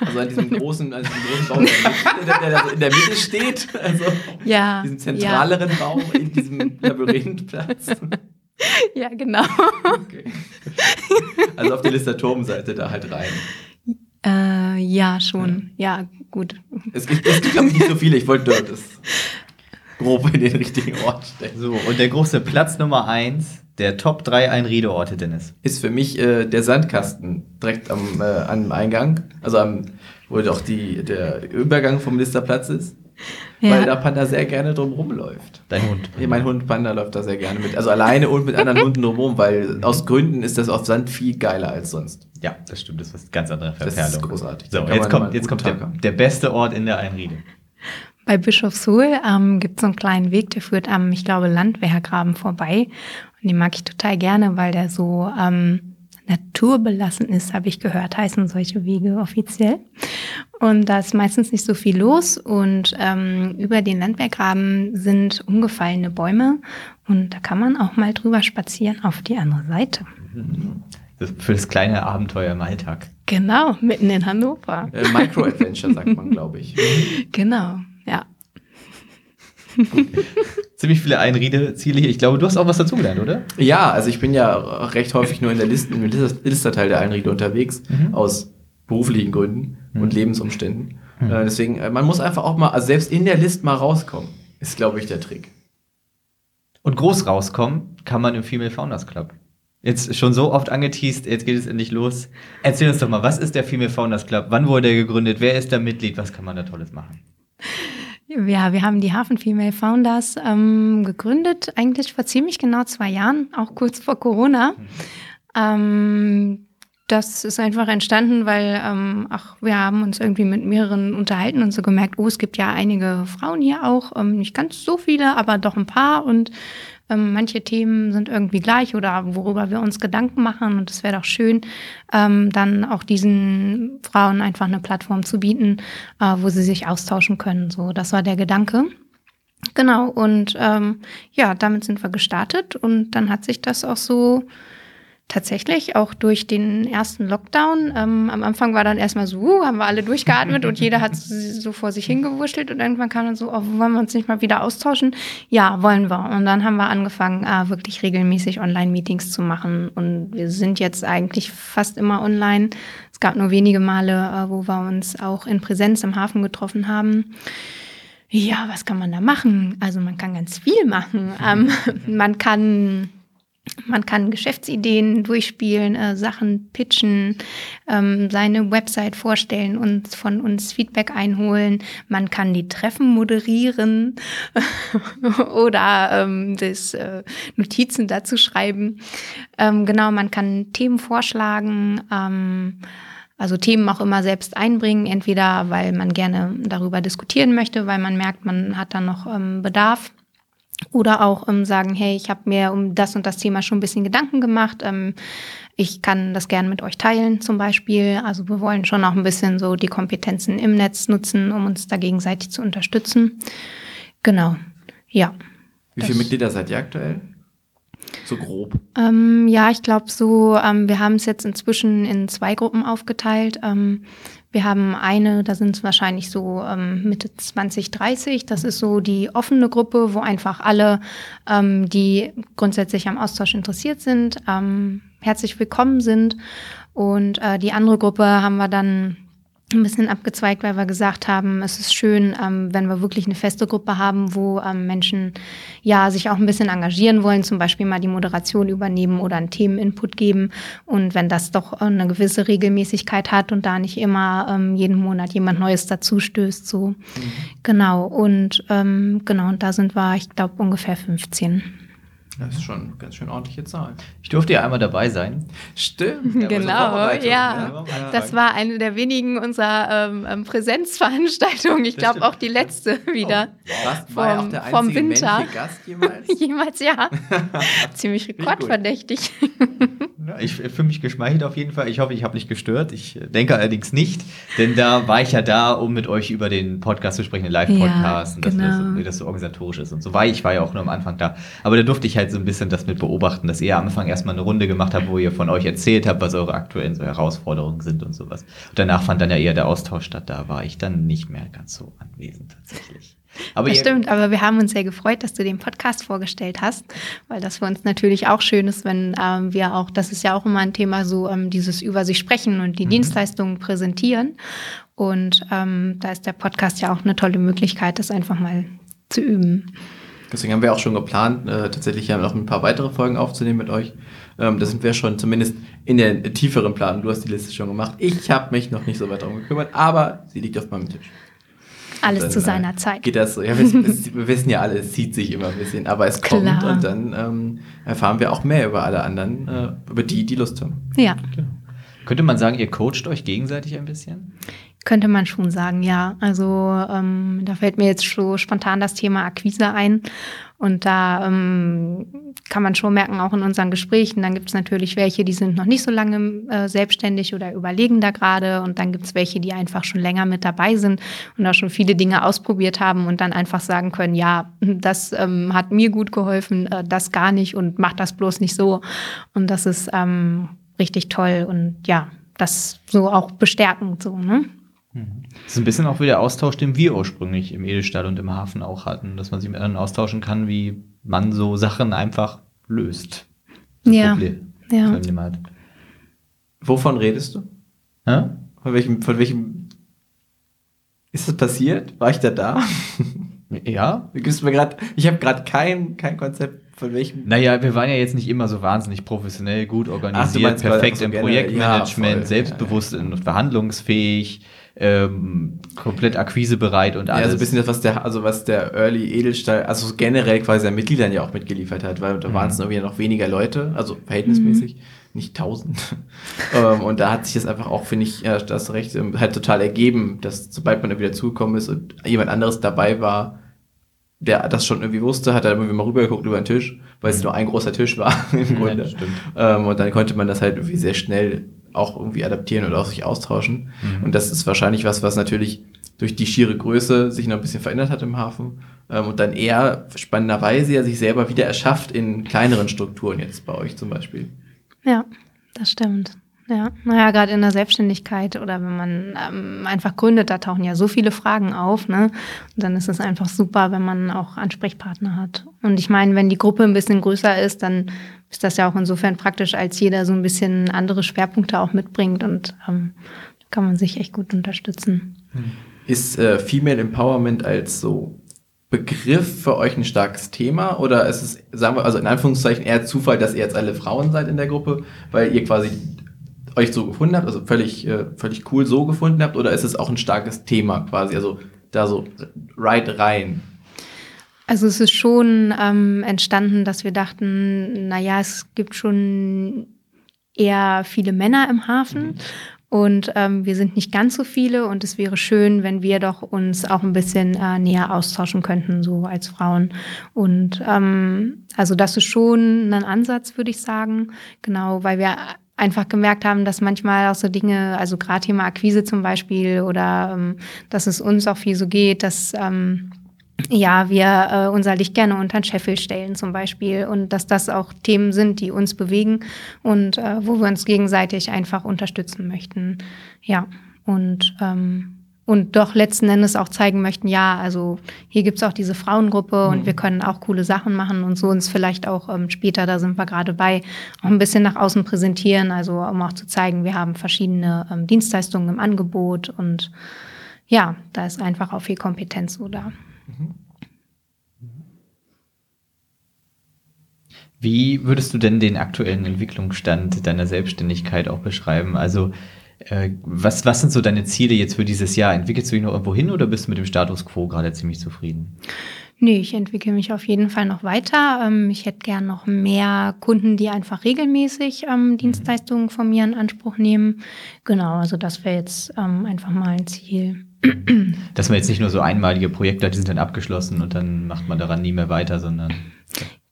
Also an diesem (laughs) großen, an diesem großen Baum, der, der, der so in der Mitte steht. Also Ja. diesen zentraleren Baum in diesem Labyrinthplatz. Ja, (laughs) ja genau. Okay. Also auf der Listerturmseite da halt rein. äh, ja, schon. Ja, gut. Es gibt, es gibt glaube ich, nicht so viele. Ich wollte das (laughs) grob in den richtigen Ort stellen. So, und der große Platz Nummer 1 der Top 3 Einriedeorte, Dennis. Ist für mich äh, der Sandkasten direkt am, äh, am Eingang. Also am, wo doch die, der Übergang vom Listerplatz ist. Weil da Panda sehr gerne drum rumläuft. Dein Hund. Ja, mein Hund Panda läuft da sehr gerne mit. Also alleine und mit anderen (laughs) Hunden drumherum, weil aus Gründen ist das auf Sand viel geiler als sonst. Ja, das stimmt, das ist was ganz anderes. Das ist großartig. So, jetzt kommt, jetzt kommt der, der beste Ort in der Einriede. Bei Bischofshohl ähm, gibt es so einen kleinen Weg, der führt am, ich glaube, Landwehrgraben vorbei. Und den mag ich total gerne, weil der so ähm, naturbelassen ist, habe ich gehört, heißen solche Wege offiziell. Und da ist meistens nicht so viel los und ähm, über den Landwehrgraben sind umgefallene Bäume und da kann man auch mal drüber spazieren auf die andere Seite. Das für das kleine Abenteuer im Alltag. Genau, mitten in Hannover. Äh, Micro-Adventure sagt man, glaube ich. (laughs) Genau. (laughs) Ziemlich viele Einriedeziele hier. Ich glaube, du hast auch was dazugelernt, oder? Ja, also ich bin ja recht häufig nur in der Liste, im Listerteil der Einriede unterwegs, Mhm. aus beruflichen Gründen und Lebensumständen. Mhm. Äh, deswegen, äh, man muss einfach auch mal, also selbst in der List mal rauskommen, ist, glaube ich, der Trick. Und groß rauskommen kann man im Female Founders Club. Jetzt schon so oft angeteased, jetzt geht es endlich los. Erzähl uns doch mal, was ist der Female Founders Club? Wann wurde er gegründet? Wer ist da Mitglied? Was kann man da Tolles machen? Ja, wir haben die Hafen Female Founders ähm, gegründet, eigentlich vor ziemlich genau zwei Jahren, auch kurz vor Corona. Ähm, das ist einfach entstanden, weil ähm, ach, wir haben uns irgendwie mit mehreren unterhalten und so gemerkt, oh, es gibt ja einige Frauen hier auch, ähm, nicht ganz so viele, aber doch ein paar und ähm, manche Themen sind irgendwie gleich oder worüber wir uns Gedanken machen und es wäre doch schön, ähm, dann auch diesen Frauen einfach eine Plattform zu bieten, äh, wo sie sich austauschen können. So, das war der Gedanke. Genau, und ähm, ja, damit sind wir gestartet und dann hat sich das auch so tatsächlich auch durch den ersten Lockdown. Ähm, am Anfang war dann erstmal so, uh, haben wir alle durchgeatmet und jeder hat so vor sich hingewurschtelt und irgendwann kam dann so, oh, wollen wir uns nicht mal wieder austauschen? Ja, wollen wir. Und dann haben wir angefangen, äh, wirklich regelmäßig Online-Meetings zu machen und wir sind jetzt eigentlich fast immer online. Es gab nur wenige Male, äh, wo wir uns auch in Präsenz im Hafen getroffen haben. Ja, was kann man da machen? Also man kann ganz viel machen. Ähm, (laughs) man kann man kann Geschäftsideen durchspielen, äh, Sachen pitchen, ähm, seine Website vorstellen und von uns Feedback einholen. Man kann die Treffen moderieren (laughs) oder ähm, das, äh, Notizen dazu schreiben. Ähm, genau, man kann Themen vorschlagen. Ähm, also Themen auch immer selbst einbringen, entweder weil man gerne darüber diskutieren möchte, weil man merkt, man hat da noch ähm, Bedarf. Oder auch ähm, sagen, hey, ich habe mir um das und das Thema schon ein bisschen Gedanken gemacht. Ähm, ich kann das gerne mit euch teilen zum Beispiel. Also wir wollen schon auch ein bisschen so die Kompetenzen im Netz nutzen, um uns da gegenseitig zu unterstützen. Genau, ja. Wie viele Mitglieder seid ihr aktuell? So grob. Ähm, ja, ich glaube so, ähm, wir haben es jetzt inzwischen in zwei Gruppen aufgeteilt. Ähm, wir haben eine, da sind es wahrscheinlich so ähm, Mitte 20, 30. Das ist so die offene Gruppe, wo einfach alle, ähm, die grundsätzlich am Austausch interessiert sind, ähm, herzlich willkommen sind. Und äh, die andere Gruppe haben wir dann ein bisschen abgezweigt, weil wir gesagt haben, es ist schön, ähm, wenn wir wirklich eine feste Gruppe haben, wo ähm, Menschen ja sich auch ein bisschen engagieren wollen, zum Beispiel mal die Moderation übernehmen oder einen Themeninput geben. Und wenn das doch eine gewisse Regelmäßigkeit hat und da nicht immer ähm, jeden Monat jemand Neues dazu stößt, so genau. Und ähm, genau, und da sind wir, ich glaube, ungefähr 15. Das ist schon eine ganz schön ordentliche Zahl. Ich durfte ja einmal dabei sein. Stimmt. (laughs) Ja, aber so Genau, Vorbereitung, ja. ne? Das war eine der wenigen unserer ähm, ähm, Präsenzveranstaltungen. Ich glaube auch die letzte wieder. Was, war er auch Vom- der vom einzige Winter. männliche Gast jemals? (laughs) Jemals ja. (laughs) Ziemlich rekordverdächtig. Ich fühle mich geschmeichelt auf jeden Fall. Ich hoffe, ich habe nicht gestört. Ich denke allerdings nicht, denn da war ich ja da, um mit euch über den Podcast zu sprechen, den Live-Podcast Ja, und das, genau. wie das so organisatorisch ist und so. War ich war ja auch nur am Anfang da. Aber da durfte ich halt so ein bisschen das mit beobachten, dass ihr am Anfang erstmal eine Runde gemacht habt, wo ihr von euch erzählt habt, was eure aktuellen so Herausforderungen sind und sowas. Und danach fand dann ja eher der Austausch statt. Da war ich dann nicht mehr ganz so anwesend tatsächlich. Aber Das stimmt, aber wir haben uns sehr gefreut, dass du den Podcast vorgestellt hast, weil das für uns natürlich auch schön ist, wenn ähm, wir auch, das ist ja auch immer ein Thema, so ähm, dieses über sich sprechen und die Dienstleistungen präsentieren. Und ähm, da ist der Podcast ja auch eine tolle Möglichkeit, das einfach mal zu üben. Deswegen haben wir auch schon geplant, äh, tatsächlich ja noch ein paar weitere Folgen aufzunehmen mit euch. Ähm, da sind wir schon zumindest in der tieferen Planung. Du hast die Liste schon gemacht. Ich habe mich noch nicht so weit darum gekümmert, aber sie liegt auf meinem Tisch. Alles Dann, zu äh, seiner Zeit. Geht das so? Ja, wir, wir, wissen ja alle, es zieht sich immer ein bisschen, aber es kommt Klar. und dann ähm, erfahren wir auch mehr über alle anderen, äh, über die, die Lust haben. Ja, könnte man sagen, ihr coacht euch gegenseitig ein bisschen? könnte man schon sagen, ja. Also ähm, da fällt mir jetzt so spontan das Thema Akquise ein. Und da ähm, kann man schon merken, auch in unseren Gesprächen, dann gibt es natürlich welche, die sind noch nicht so lange äh, selbstständig oder überlegen da gerade. Und dann gibt es welche, die einfach schon länger mit dabei sind und auch schon viele Dinge ausprobiert haben und dann einfach sagen können, ja, das ähm, hat mir gut geholfen, äh, das gar nicht und mach das bloß nicht so. Und das ist ähm, richtig toll und ja, das so auch bestärkend so, ne? Das ist ein bisschen auch wie der Austausch, den wir ursprünglich im Edelstahl und im Hafen auch hatten, dass man sich mit anderen austauschen kann, wie man so Sachen einfach löst. Das Ja. Problem, Ja. Problem hat. Wovon redest du? Hä? Von welchem, von welchem ist das passiert? War ich da da? (laughs) Ja? Du gibst mir gerade, ich habe gerade kein, kein Konzept von welchem. Naja, wir waren ja jetzt nicht immer so wahnsinnig professionell, gut organisiert, meinst, weil perfekt im Projektmanagement, ja, selbstbewusst und verhandlungsfähig, ähm, komplett akquisebereit und Ja, alles. so ein bisschen das, was der, also was der Early Edelstahl, also generell quasi seinen Mitgliedern ja auch mitgeliefert hat, weil da waren es irgendwie noch weniger Leute, also verhältnismäßig, nicht tausend. (laughs) ähm, und da hat sich das einfach auch, finde ich, ja, das recht, ähm, halt total ergeben, dass sobald man irgendwie dazugekommen ist und jemand anderes dabei war, der das schon irgendwie wusste, hat er irgendwie mal rübergeguckt über den Tisch, weil es nur ein großer Tisch war (laughs) im Ja, Grunde. stimmt. Ähm, und dann konnte man das halt irgendwie sehr schnell auch irgendwie adaptieren oder auch sich austauschen. Mhm. Und das ist wahrscheinlich was, was natürlich durch die schiere Größe sich noch ein bisschen verändert hat im Hafen. Ähm, und dann eher spannenderweise ja sich selber wieder erschafft in kleineren Strukturen, jetzt bei euch zum Beispiel. Ja, das stimmt. Ja, naja, gerade in der Selbstständigkeit oder wenn man ähm, einfach gründet, da tauchen ja so viele Fragen auf, ne? Und dann ist es einfach super, wenn man auch Ansprechpartner hat. Und ich meine, wenn die Gruppe ein bisschen größer ist, dann ist das ja auch insofern praktisch, als jeder so ein bisschen andere Schwerpunkte auch mitbringt und ähm, kann man sich echt gut unterstützen. Ist äh, Female Empowerment als so Begriff für euch ein starkes Thema oder ist es, sagen wir, also in Anführungszeichen eher Zufall, dass ihr jetzt alle Frauen seid in der Gruppe, weil ihr quasi euch so gefunden habt, also völlig, äh, völlig cool so gefunden habt oder ist es auch ein starkes Thema quasi, also da so right rein? Also es ist schon ähm, entstanden, dass wir dachten, naja, es gibt schon eher viele Männer im Hafen. Und ähm, wir sind nicht ganz so viele. Und es wäre schön, wenn wir doch uns auch ein bisschen äh, näher austauschen könnten, so als Frauen. Und ähm, also das ist schon ein Ansatz, würde ich sagen, genau, weil wir einfach gemerkt haben, dass manchmal auch so Dinge, also gerade Thema Akquise zum Beispiel oder ähm, dass es uns auch viel so geht, dass ähm, ja, wir äh, unser Licht gerne unter den Scheffel stellen zum Beispiel und dass das auch Themen sind, die uns bewegen und äh, wo wir uns gegenseitig einfach unterstützen möchten. Ja, und, ähm, und doch letzten Endes auch zeigen möchten, ja, also hier gibt's auch diese Frauengruppe und wir können auch coole Sachen machen und so uns vielleicht auch ähm, später, da sind wir gerade bei, auch ein bisschen nach außen präsentieren, also um auch zu zeigen, wir haben verschiedene ähm, Dienstleistungen im Angebot und ja, da ist einfach auch viel Kompetenz so da. Wie würdest du denn den aktuellen Entwicklungsstand deiner Selbstständigkeit auch beschreiben? Also, äh, was, was sind so deine Ziele jetzt für dieses Jahr? Entwickelst du dich noch irgendwo hin oder bist du mit dem Status quo gerade ziemlich zufrieden? Nee, ich entwickle mich auf jeden Fall noch weiter. Ähm, ich hätte gern noch mehr Kunden, die einfach regelmäßig ähm, Dienstleistungen von mir in Anspruch nehmen. Genau, also das wäre jetzt ähm, einfach mal ein Ziel. (clears throat) Dass man jetzt nicht nur so einmalige Projekte hat, die sind dann abgeschlossen und dann macht man daran nie mehr weiter, sondern.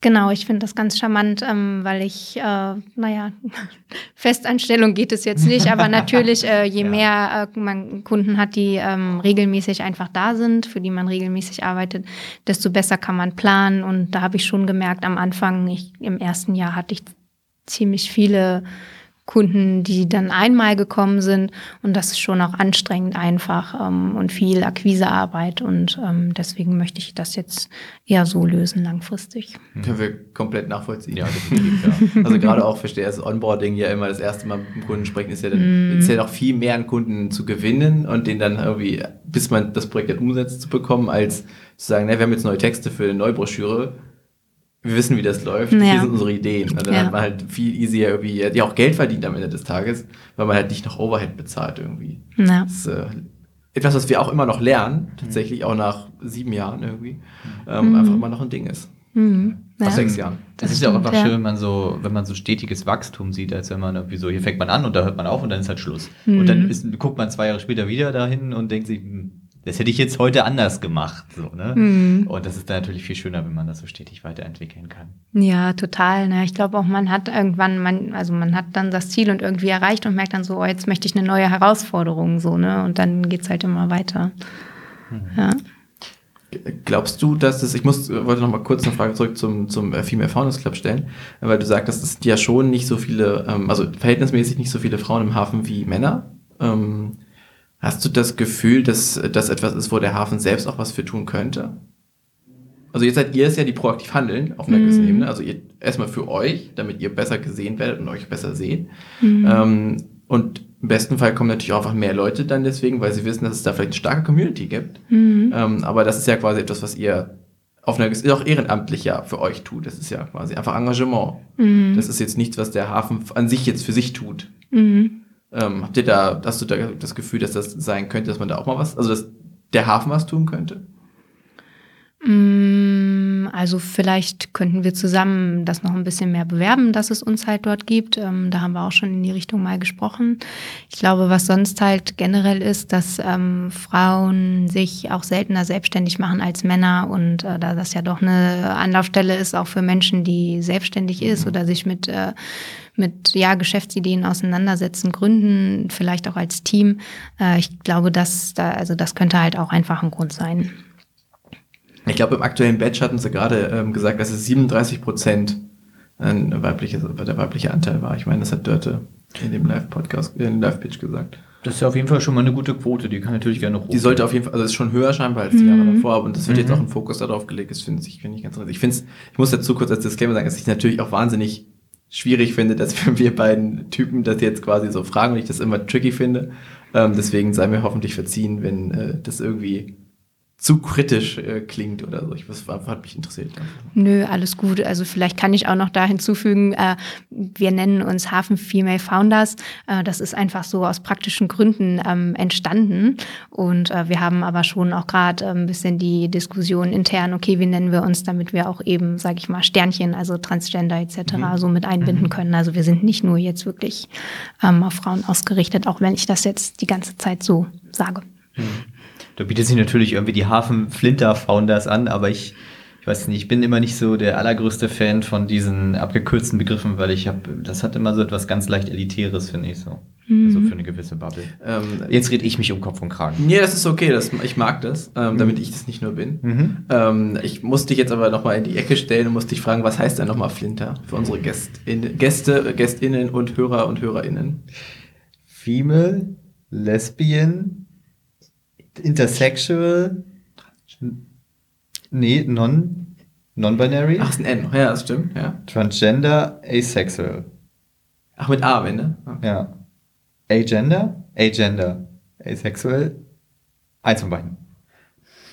Genau, ich finde das ganz charmant, ähm, weil ich, äh, naja, (laughs) Festanstellung geht es jetzt nicht, aber natürlich, äh, je (laughs) Ja. mehr äh, man Kunden hat, die ähm, regelmäßig einfach da sind, für die man regelmäßig arbeitet, desto besser kann man planen. Und da habe ich schon gemerkt, am Anfang, ich, im ersten Jahr hatte ich ziemlich viele Kunden, die dann einmal gekommen sind. Und das ist schon auch anstrengend einfach ähm, und viel Akquisearbeit. Und ähm, deswegen möchte ich das jetzt eher so lösen langfristig. Können wir komplett nachvollziehen. Ja, definitiv, ja. Also gerade auch verstehe das Onboarding ja immer das erste Mal mit dem Kunden sprechen, ist ja dann, ist ja noch viel mehr einen Kunden zu gewinnen und den dann irgendwie, bis man das Projekt dann umsetzt, zu bekommen, als zu sagen, ne, wir haben jetzt neue Texte für eine Broschüre. Wir wissen, wie das läuft. Ja. Hier sind unsere Ideen. Und dann Ja. hat man halt viel easier irgendwie, ja auch Geld verdient am Ende des Tages, weil man halt nicht noch Overhead bezahlt irgendwie. Ja. Das ist äh, etwas, was wir auch immer noch lernen, tatsächlich auch nach sieben Jahren irgendwie, ähm, einfach immer noch ein Ding ist. Mhm. Nach Ja. sechs Jahren. Das, Das ist ja auch stimmt, einfach ja. schön, wenn man so, wenn man so stetiges Wachstum sieht, als wenn man irgendwie so, hier fängt man an und da hört man auf und dann ist halt Schluss. Mhm. Und dann ist, guckt man zwei Jahre später wieder dahin und denkt sich, hm, das hätte ich jetzt heute anders gemacht. So, ne? Mhm. Und das ist dann natürlich viel schöner, wenn man das so stetig weiterentwickeln kann. Ja, total. Ne? Ich glaube auch, man hat irgendwann, man, also man hat dann das Ziel und irgendwie erreicht und merkt dann so, oh, jetzt möchte ich eine neue Herausforderung, so, ne? Und dann geht's halt immer weiter. Ja. Glaubst du, dass es, ich muss, wollte noch mal kurz eine Frage zurück zum, zum äh, Female Founders Club stellen, weil du sagtest, es sind ja schon nicht so viele, ähm, also verhältnismäßig nicht so viele Frauen im Hafen wie Männer. Ähm, hast du das Gefühl, dass das etwas ist, wo der Hafen selbst auch was für tun könnte? Also jetzt seid ihr es ja, die proaktiv handeln auf einer gewissen Ebene. Also ihr erstmal für euch, damit ihr besser gesehen werdet und euch besser seht. Ähm, und im besten Fall kommen natürlich auch einfach mehr Leute dann deswegen, weil sie wissen, dass es da vielleicht eine starke Community gibt. Mhm. Ähm, aber das ist ja quasi etwas, was ihr auf einer, ist auch ehrenamtlich ja für euch tut. Das ist ja quasi einfach Engagement. Mhm. Das ist jetzt nichts, was der Hafen an sich jetzt für sich tut. Mhm. Ähm, habt ihr da, hast du da das Gefühl, dass das sein könnte, dass man da auch mal was, also dass der Hafen was tun könnte? Mm, Also vielleicht könnten wir zusammen das noch ein bisschen mehr bewerben, dass es uns halt dort gibt. Ähm, da haben wir auch schon in die Richtung mal gesprochen. Ich glaube, was sonst halt generell ist, dass ähm, Frauen sich auch seltener selbstständig machen als Männer und äh, da das ja doch eine Anlaufstelle ist, auch für Menschen, die selbstständig ist oder sich mit äh, mit ja, Geschäftsideen auseinandersetzen, gründen, vielleicht auch als Team. Äh, ich glaube, dass da, also das könnte halt auch einfach ein Grund sein. Ich glaube, im aktuellen Batch hatten sie gerade ähm, gesagt, dass es 37 Prozent ein weibliches, der weibliche Anteil war. Ich meine, das hat Dörte in dem Live-Podcast, in dem Live-Pitch gesagt. Das ist ja auf jeden Fall schon mal eine gute Quote, die kann natürlich gerne hoch. Die sollte auf jeden Fall, also ist schon höher scheinbar als die Jahre davor, und das wird jetzt auch ein Fokus darauf gelegt, das finde ich, finde ich ganz interessant. Ich finde es, ich muss dazu kurz als Disclaimer sagen, dass ich natürlich auch wahnsinnig schwierig finde, dass wir beiden Typen das jetzt quasi so fragen und ich das immer tricky finde. Ähm, deswegen sei mir hoffentlich verziehen, wenn äh, das irgendwie zu kritisch äh, klingt oder so. Ich, das hat mich interessiert. Nö, alles gut. Also vielleicht kann ich auch noch da hinzufügen, äh, wir nennen uns Hafen Female Founders. Äh, das ist einfach so aus praktischen Gründen ähm, entstanden. Und äh, wir haben aber schon auch gerade äh, ein bisschen die Diskussion intern, okay, wie nennen wir uns, damit wir auch eben, sage ich mal, Sternchen, also Transgender etc. so mit einbinden können. Also wir sind nicht nur jetzt wirklich ähm, auf Frauen ausgerichtet, auch wenn ich das jetzt die ganze Zeit so sage. Da bietet sich natürlich irgendwie die Hafen Flinter Founders an, aber ich, ich weiß nicht, ich bin immer nicht so der allergrößte Fan von diesen abgekürzten Begriffen, weil ich habe, das hat immer so etwas ganz leicht Elitäres, finde ich so. Also für eine gewisse Bubble. Ähm, Jetzt rede ich mich um Kopf und Kragen. Nee, das ist okay, das, ich mag das, ähm, damit ich das nicht nur bin. Mhm. Ähm, ich muss dich jetzt aber nochmal in die Ecke stellen und muss dich fragen, was heißt denn nochmal Flinter für unsere Gästin, Gäste, Gästinnen und Hörer und Hörerinnen? Female, Lesbian, Intersexual, nee, non, non-binary, Ach, ist ein N, ja, das stimmt, ja. Transgender, Asexual. Ach, mit A am Ende? Okay. Ja. Agender, Agender, Asexual, eins von beiden.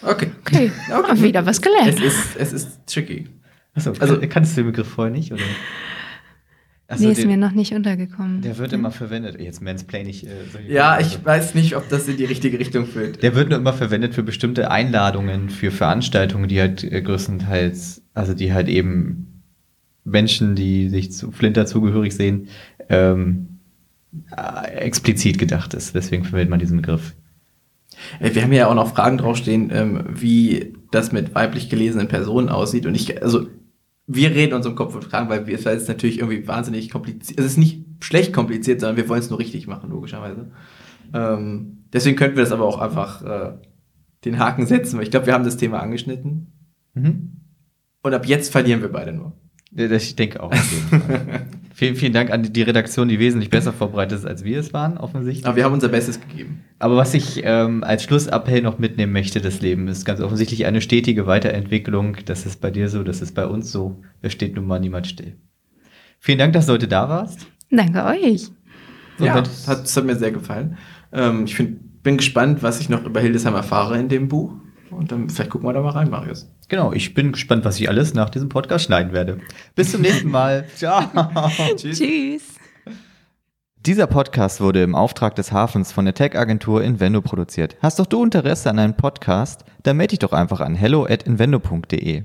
Okay. Okay, Okay. wieder was Es gelernt. ist, es ist tricky. Achso, Also- also kanntest du den Begriff vorher nicht? Oder? Achso, nee, ist den- mir noch nicht untergekommen. Der wird immer verwendet. Jetzt mansplain ich. Äh, Ja, ich weiß nicht, ob das in die richtige Richtung führt. Der wird nur immer verwendet für bestimmte Einladungen, für Veranstaltungen, die halt äh, größtenteils, also die halt eben Menschen, die sich zu Flinter zugehörig sehen, ähm, äh, explizit gedacht ist. Deswegen verwendet man diesen Begriff. Äh, Wir haben ja auch noch Fragen draufstehen, ähm, wie das mit weiblich gelesenen Personen aussieht. Und ich, also, wir reden uns um Kopf und Kragen, weil wir, es ist natürlich irgendwie wahnsinnig kompliziert. Es ist nicht schlecht kompliziert, sondern wir wollen es nur richtig machen, logischerweise. Ähm, deswegen könnten wir das aber auch einfach äh, den Haken setzen, weil ich glaube, wir haben das Thema angeschnitten. Mhm. Und ab jetzt verlieren wir beide nur. Ich denke auch. Auf jeden Fall. (laughs) vielen, vielen Dank an die- Redaktion, die wesentlich besser vorbereitet ist, als wir es waren, offensichtlich. Aber wir haben unser Bestes gegeben. Aber was ich ähm, als Schlussappell noch mitnehmen möchte, das Leben ist ganz offensichtlich eine stetige Weiterentwicklung. Das ist bei dir so, das ist bei uns so. Es steht nun mal niemand still. Vielen Dank, dass du heute da warst. Danke euch. So, ja, das hat, das hat mir sehr gefallen. Ähm, ich find, bin gespannt, was ich noch über Hildesheim erfahre in dem Buch. Und dann vielleicht gucken wir da mal rein, Marius. Genau, ich bin gespannt, was ich alles nach diesem Podcast schneiden werde. Bis zum nächsten Mal. (laughs) Ciao. (laughs) Tschüss. Dieser Podcast wurde im Auftrag des Hafens von der Tech-Agentur Invendo produziert. Hast doch du Interesse an einem Podcast? Dann melde dich doch einfach an hello at invendo.de.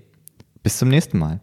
Bis zum nächsten Mal.